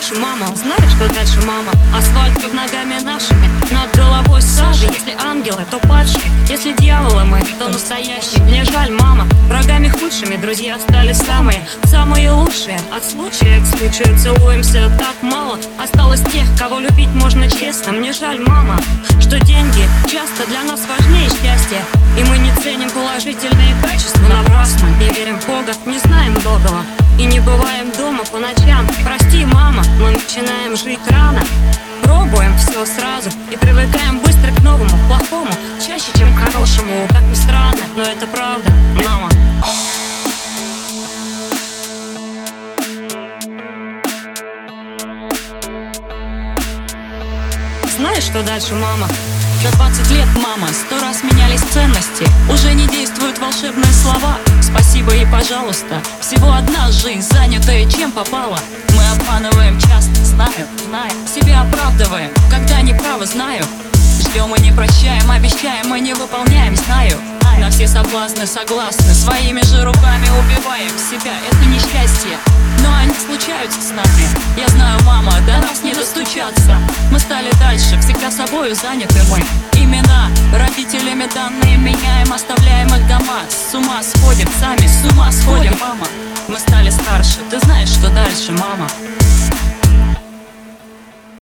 дальше, мама? Знаешь, что дальше, мама? Асфальт под ногами нашими, над головой сажи. Если ангелы, то падшие, если дьяволы мы, то настоящие. Мне жаль, мама, врагами худшими друзья стали самые, самые лучшие. От случая к случаю целуемся так мало. Осталось тех, кого любить можно честно. Мне жаль, мама, что деньги часто для нас важнее счастья. И мы не ценим положительные качества. Напрасно. Не верим в Бога, не знаем доброго И не бываем дома по ночам. Прости, мама, мы начинаем жить рано. Пробуем все сразу и привыкаем быстро к новому, плохому. Чаще, чем к хорошему, как ни странно, но это правда, мама. Знаешь, что дальше, мама? За 20 лет, мама, сто раз менялись ценности. Уже не действуют волшебные слова. Спасибо и пожалуйста. Всего одна жизнь, занятая чем попала Мы обманываем часто, знаю, знаю Себя оправдываем, когда не правы, знаю. Ждем и не прощаем, обещаем и не выполняем, знаю. На все соблазны согласны Своими же руками убиваем себя. Это несчастье, но они случаются с нами. Я знаю, мама, до нас не достучаться. Мы стали дальше, всегда собою заняты мы. Имена мама. Мы стали старше, ты знаешь, что дальше, мама